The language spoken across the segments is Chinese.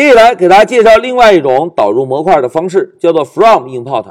接下来给大家介绍另外一种导入模块的方式，叫做 from import。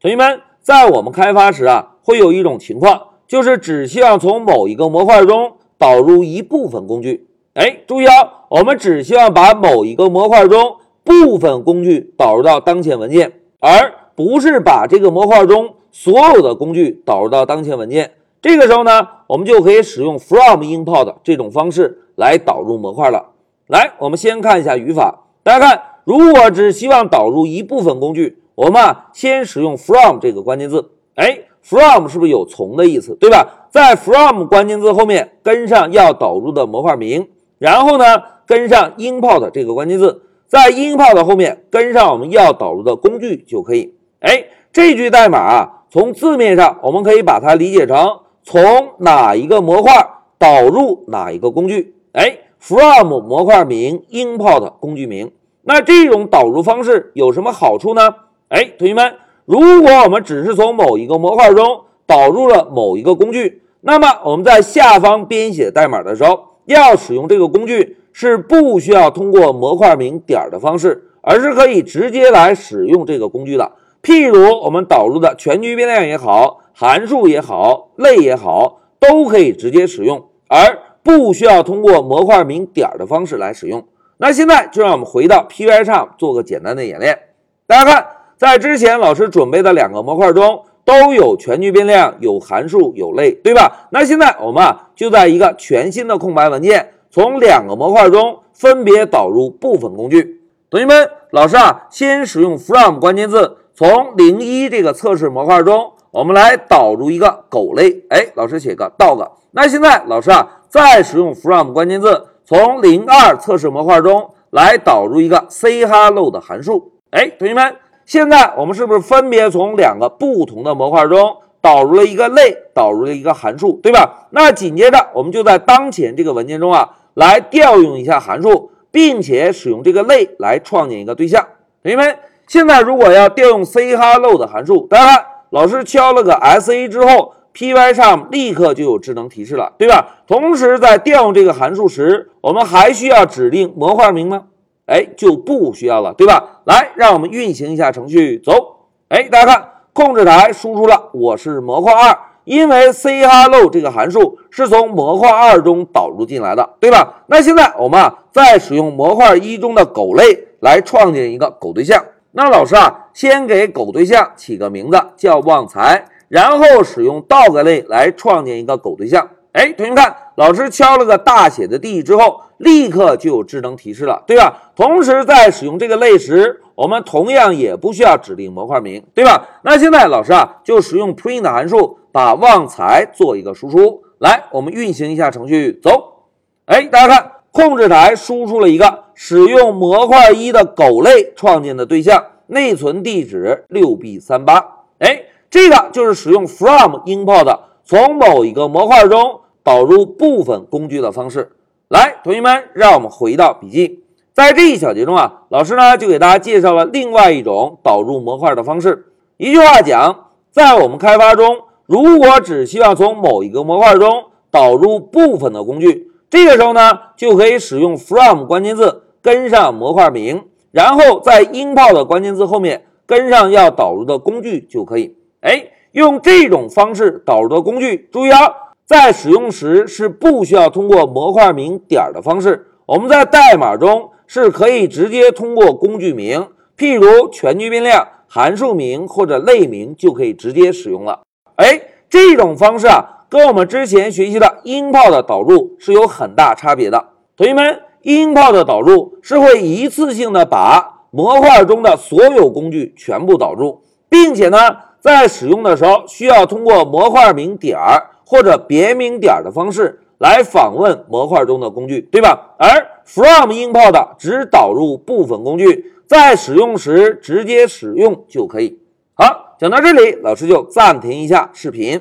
同学们，在我们开发时啊，会有一种情况，就是只需要从某一个模块中导入一部分工具。哎，注意啊，我们只需要把某一个模块中部分工具导入到当前文件，而不是把这个模块中所有的工具导入到当前文件。这个时候呢，我们就可以使用 from import 这种方式来导入模块了。来，我们先看一下语法。大家看，如果只希望导入一部分工具，我们啊先使用 from 这个关键字。哎，from 是不是有从的意思，对吧？在 from 关键字后面跟上要导入的模块名，然后呢跟上 import 这个关键字，在 import 后面跟上我们要导入的工具就可以。哎，这句代码啊，从字面上我们可以把它理解成从哪一个模块导入哪一个工具。哎。From 模块名 import 工具名，那这种导入方式有什么好处呢？哎，同学们，如果我们只是从某一个模块中导入了某一个工具，那么我们在下方编写代码的时候，要使用这个工具是不需要通过模块名点的方式，而是可以直接来使用这个工具的。譬如我们导入的全局变量也好，函数也好，类也好，都可以直接使用，而。不需要通过模块名点的方式来使用。那现在就让我们回到 p y 上做个简单的演练。大家看，在之前老师准备的两个模块中都有全局变量、有函数、有类，对吧？那现在我们啊就在一个全新的空白文件，从两个模块中分别导入部分工具。同学们，老师啊先使用 from 关键字，从零一这个测试模块中，我们来导入一个狗类。哎，老师写个 dog。那现在老师啊。再使用 from 关键字，从零二测试模块中来导入一个 say hello 的函数。哎，同学们，现在我们是不是分别从两个不同的模块中导入了一个类，导入了一个函数，对吧？那紧接着我们就在当前这个文件中啊，来调用一下函数，并且使用这个类来创建一个对象。同学们，现在如果要调用 say hello 的函数，大家看，老师敲了个 sa 之后。Pycharm 立刻就有智能提示了，对吧？同时在调用这个函数时，我们还需要指定模块名吗？哎，就不需要了，对吧？来，让我们运行一下程序，走。哎，大家看，控制台输出了我是模块二，因为 say hello 这个函数是从模块二中导入进来的，对吧？那现在我们啊，再使用模块一中的狗类来创建一个狗对象。那老师啊，先给狗对象起个名字叫旺财。然后使用 dog 类来创建一个狗对象。哎，同学们看，老师敲了个大写的 D 之后，立刻就有智能提示了，对吧？同时在使用这个类时，我们同样也不需要指定模块名，对吧？那现在老师啊，就使用 print 函数把旺财做一个输出。来，我们运行一下程序，走。哎，大家看，控制台输出了一个使用模块一的狗类创建的对象，内存地址六 B 三八。哎。这个就是使用 from import 从某一个模块中导入部分工具的方式。来，同学们，让我们回到笔记，在这一小节中啊，老师呢就给大家介绍了另外一种导入模块的方式。一句话讲，在我们开发中，如果只希望从某一个模块中导入部分的工具，这个时候呢，就可以使用 from 关键字跟上模块名，然后在 import 关键字后面跟上要导入的工具就可以。哎，用这种方式导入的工具，注意啊，在使用时是不需要通过模块名点的方式，我们在代码中是可以直接通过工具名，譬如全局变量、函数名或者类名就可以直接使用了。哎，这种方式啊，跟我们之前学习的 import 导入是有很大差别的。同学们，import 导入是会一次性的把模块中的所有工具全部导入，并且呢。在使用的时候，需要通过模块名点儿或者别名点儿的方式来访问模块中的工具，对吧？而 from import 只导入部分工具，在使用时直接使用就可以。好，讲到这里，老师就暂停一下视频。